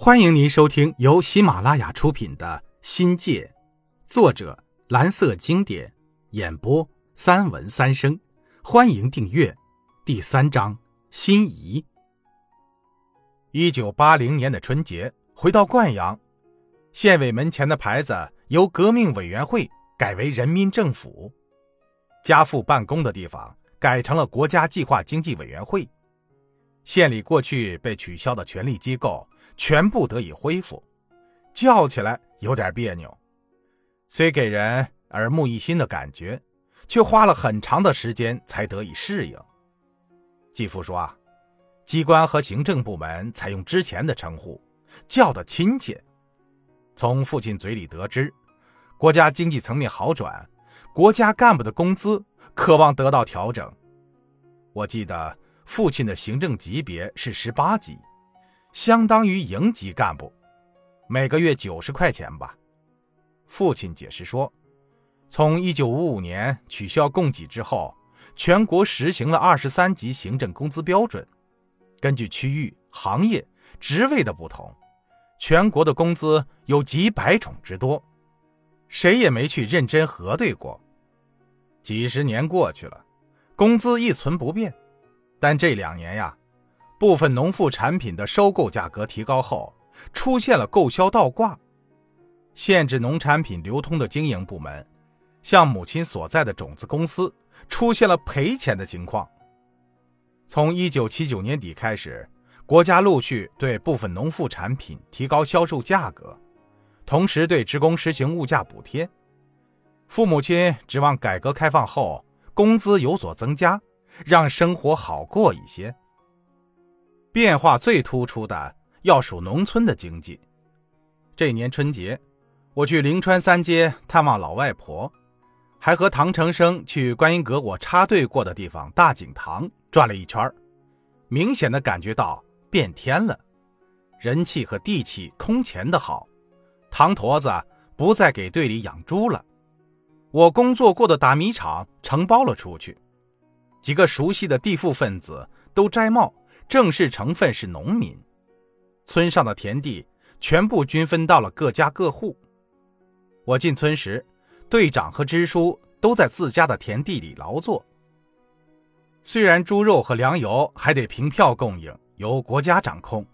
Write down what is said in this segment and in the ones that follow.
欢迎您收听由喜马拉雅出品的《新界》，作者蓝色经典，演播三文三生。欢迎订阅。第三章：心仪。一九八零年的春节，回到灌阳，县委门前的牌子由革命委员会改为人民政府，家父办公的地方改成了国家计划经济委员会。县里过去被取消的权力机构。全部得以恢复，叫起来有点别扭，虽给人耳目一新的感觉，却花了很长的时间才得以适应。继父说啊，机关和行政部门采用之前的称呼，叫的亲切。从父亲嘴里得知，国家经济层面好转，国家干部的工资渴望得到调整。我记得父亲的行政级别是十八级。相当于营级干部，每个月九十块钱吧。父亲解释说，从一九五五年取消供给之后，全国实行了二十三级行政工资标准，根据区域、行业、职位的不同，全国的工资有几百种之多，谁也没去认真核对过。几十年过去了，工资一存不变，但这两年呀。部分农副产品的收购价格提高后，出现了购销倒挂，限制农产品流通的经营部门，像母亲所在的种子公司，出现了赔钱的情况。从一九七九年底开始，国家陆续对部分农副产品提高销售价格，同时对职工实行物价补贴。父母亲指望改革开放后工资有所增加，让生活好过一些。变化最突出的要数农村的经济。这年春节，我去灵川三街探望老外婆，还和唐成生去观音阁我插队过的地方大井塘转了一圈明显的感觉到变天了，人气和地气空前的好。唐坨子不再给队里养猪了，我工作过的打米厂承包了出去，几个熟悉的地富分子都摘帽。正式成分是农民，村上的田地全部均分到了各家各户。我进村时，队长和支书都在自家的田地里劳作。虽然猪肉和粮油还得凭票供应，由国家掌控，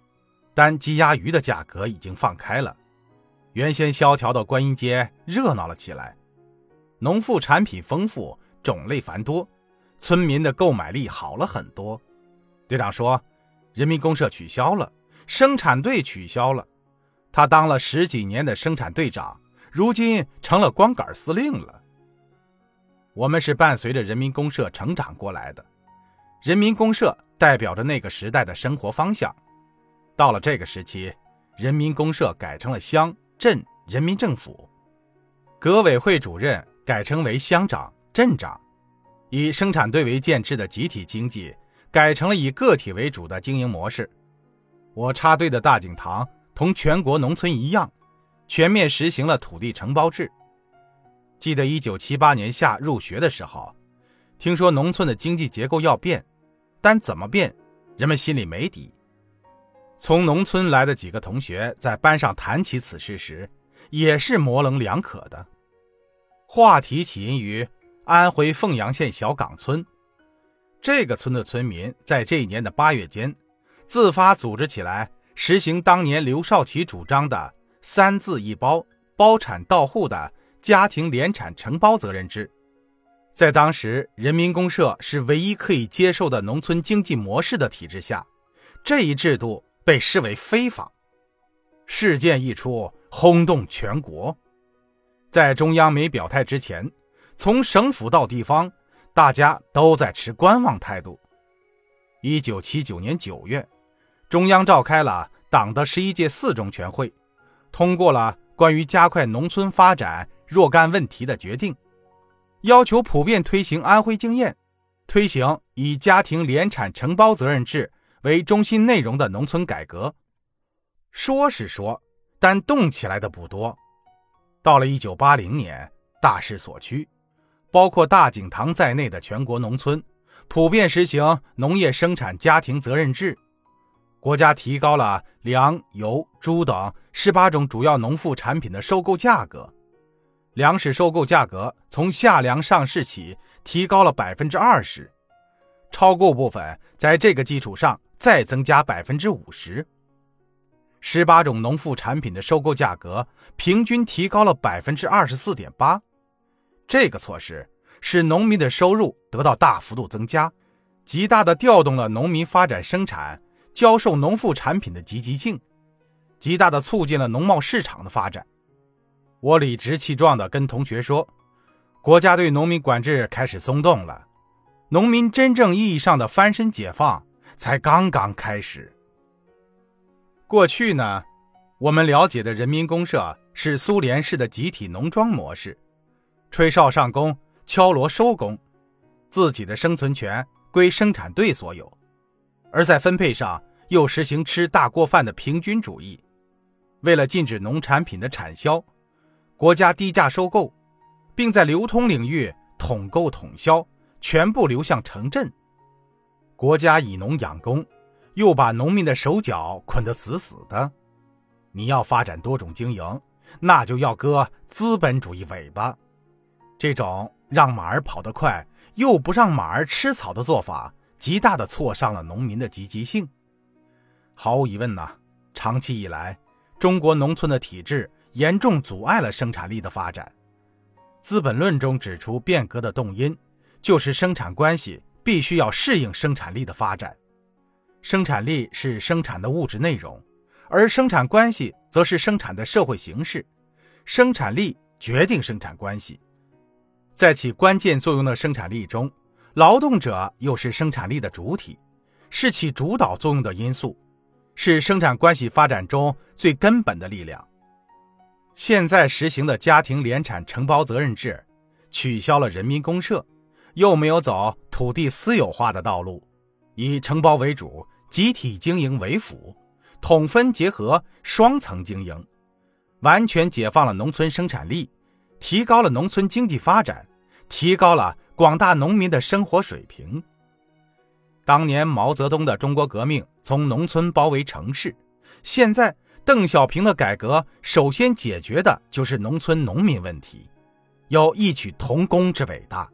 但鸡鸭鱼的价格已经放开了。原先萧条的观音街热闹了起来，农副产品丰富，种类繁多，村民的购买力好了很多。队长说：“人民公社取消了，生产队取消了。他当了十几年的生产队长，如今成了光杆司令了。我们是伴随着人民公社成长过来的，人民公社代表着那个时代的生活方向。到了这个时期，人民公社改成了乡镇人民政府，革委会主任改成为乡长、镇长，以生产队为建制的集体经济。”改成了以个体为主的经营模式。我插队的大井塘同全国农村一样，全面实行了土地承包制。记得一九七八年夏入学的时候，听说农村的经济结构要变，但怎么变，人们心里没底。从农村来的几个同学在班上谈起此事时，也是模棱两可的。话题起因于安徽凤阳县小岗村。这个村的村民在这一年的八月间，自发组织起来，实行当年刘少奇主张的“三字一包”包产到户的家庭联产承包责任制。在当时人民公社是唯一可以接受的农村经济模式的体制下，这一制度被视为非法。事件一出，轰动全国。在中央没表态之前，从省府到地方。大家都在持观望态度。一九七九年九月，中央召开了党的十一届四中全会，通过了关于加快农村发展若干问题的决定，要求普遍推行安徽经验，推行以家庭联产承包责任制为中心内容的农村改革。说是说，但动起来的不多。到了一九八零年，大势所趋。包括大井塘在内的全国农村，普遍实行农业生产家庭责任制。国家提高了粮、油、猪等十八种主要农副产品的收购价格，粮食收购价格从夏粮上市起提高了百分之二十，超购部分在这个基础上再增加百分之五十。十八种农副产品的收购价格平均提高了百分之二十四点八，这个措施使农民的收入得到大幅度增加，极大的调动了农民发展生产、销售农副产品的积极性，极大的促进了农贸市场的发展。我理直气壮地跟同学说，国家对农民管制开始松动了，农民真正意义上的翻身解放才刚刚开始。过去呢，我们了解的人民公社是苏联式的集体农庄模式，吹哨上工，敲锣收工，自己的生存权归生产队所有，而在分配上又实行吃大锅饭的平均主义。为了禁止农产品的产销，国家低价收购，并在流通领域统购统销，全部流向城镇。国家以农养工。又把农民的手脚捆得死死的。你要发展多种经营，那就要割资本主义尾巴。这种让马儿跑得快，又不让马儿吃草的做法，极大的挫伤了农民的积极性。毫无疑问呐，长期以来，中国农村的体制严重阻碍了生产力的发展。《资本论》中指出，变革的动因就是生产关系必须要适应生产力的发展。生产力是生产的物质内容，而生产关系则是生产的社会形式。生产力决定生产关系，在起关键作用的生产力中，劳动者又是生产力的主体，是起主导作用的因素，是生产关系发展中最根本的力量。现在实行的家庭联产承包责任制，取消了人民公社，又没有走土地私有化的道路，以承包为主。集体经营为辅，统分结合双层经营，完全解放了农村生产力，提高了农村经济发展，提高了广大农民的生活水平。当年毛泽东的中国革命从农村包围城市，现在邓小平的改革首先解决的就是农村农民问题，有异曲同工之伟大，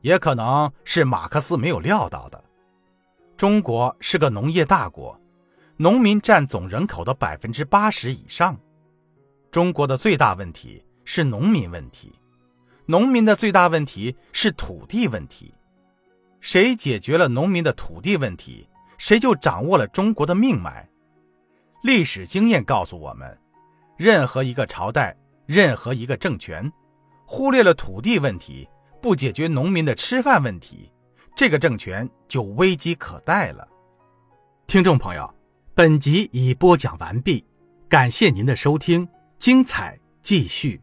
也可能是马克思没有料到的。中国是个农业大国，农民占总人口的百分之八十以上。中国的最大问题是农民问题，农民的最大问题是土地问题。谁解决了农民的土地问题，谁就掌握了中国的命脉。历史经验告诉我们，任何一个朝代、任何一个政权，忽略了土地问题，不解决农民的吃饭问题。这个政权就危机可待了。听众朋友，本集已播讲完毕，感谢您的收听，精彩继续。